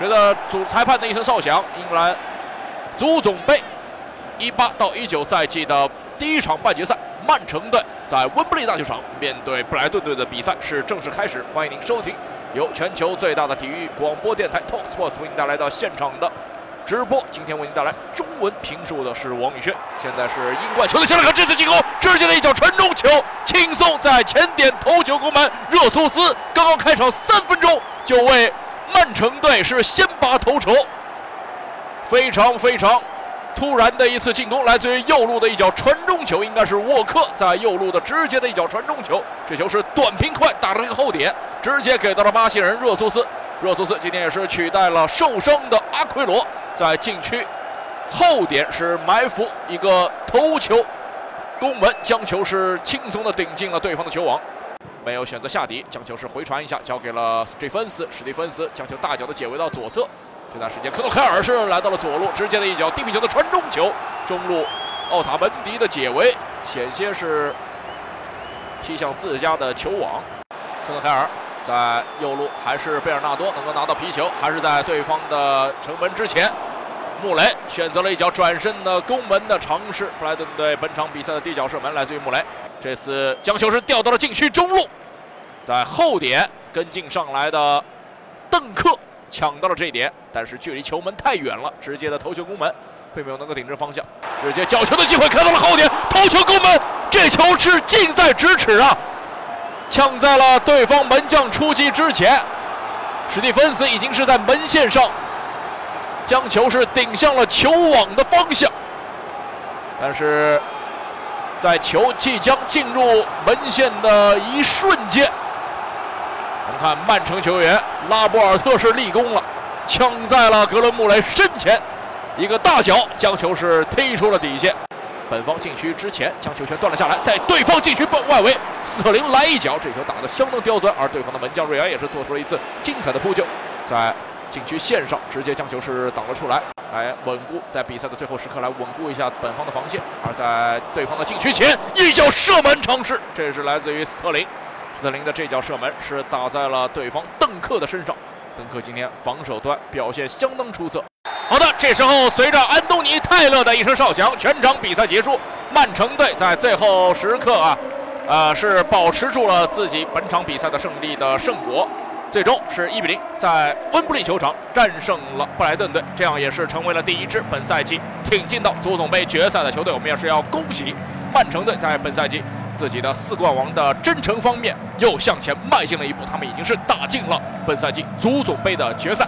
随着主裁判的一声哨响，英格兰足总杯一八到一九赛季的第一场半决赛，曼城队在温布利大球场面对布莱顿队的比赛是正式开始。欢迎您收听由全球最大的体育广播电台 Talk Sports 为您带来的现场的直播。今天为您带来中文评述的是王宇轩。现在是英冠球队，先来看这次进攻，直接的一脚传中球，轻松在前点头球攻门。热苏斯刚刚开场三分钟就为。曼城队是先拔头筹，非常非常突然的一次进攻，来自于右路的一脚传中球，应该是沃克在右路的直接的一脚传中球，这球是短平快，打了一个后点，直接给到了巴西人热苏斯。热苏斯今天也是取代了受伤的阿奎罗，在禁区后点是埋伏一个头球攻门，将球是轻松的顶进了对方的球网。没有选择下底，将球是回传一下，交给了史蒂芬斯。史蒂芬斯将球大脚的解围到左侧。这段时间，科诺凯尔是来到了左路，直接的一脚低平球的传中球，中路奥塔门迪的解围，险些是踢向自家的球网。科诺凯尔在右路，还是贝尔纳多能够拿到皮球，还是在对方的城门之前。穆雷选择了一脚转身的攻门的尝试。布莱顿队本场比赛的第一脚射门来自于穆雷。这次将球是调到了禁区中路，在后点跟进上来的邓克抢到了这一点，但是距离球门太远了，直接的头球攻门并没有能够顶正方向，直接角球的机会开到了后点，头球攻门，这球是近在咫尺啊，抢在了对方门将出击之前，史蒂芬斯已经是在门线上将球是顶向了球网的方向，但是。在球即将进入门线的一瞬间，我们看曼城球员拉波尔特是立功了，抢在了格伦穆雷身前，一个大脚将球是踢出了底线。本方禁区之前将球权断了下来，在对方禁区外围，斯特林来一脚，这球打得相当刁钻，而对方的门将瑞安也是做出了一次精彩的扑救，在。禁区线上直接将球是挡了出来，来稳固在比赛的最后时刻来稳固一下本方的防线。而在对方的禁区前一脚射门尝试，这是来自于斯特林。斯特林的这脚射门是打在了对方邓克的身上。邓克今天防守端表现相当出色。好的，这时候随着安东尼泰勒的一声哨响，全场比赛结束。曼城队在最后时刻啊，呃，是保持住了自己本场比赛的胜利的胜果。最终是一比零，在温布利球场战胜了布莱顿队，这样也是成为了第一支本赛季挺进到足总杯决赛的球队。我们也是要恭喜曼城队在本赛季自己的四冠王的征程方面又向前迈进了一步，他们已经是打进了本赛季足总杯的决赛。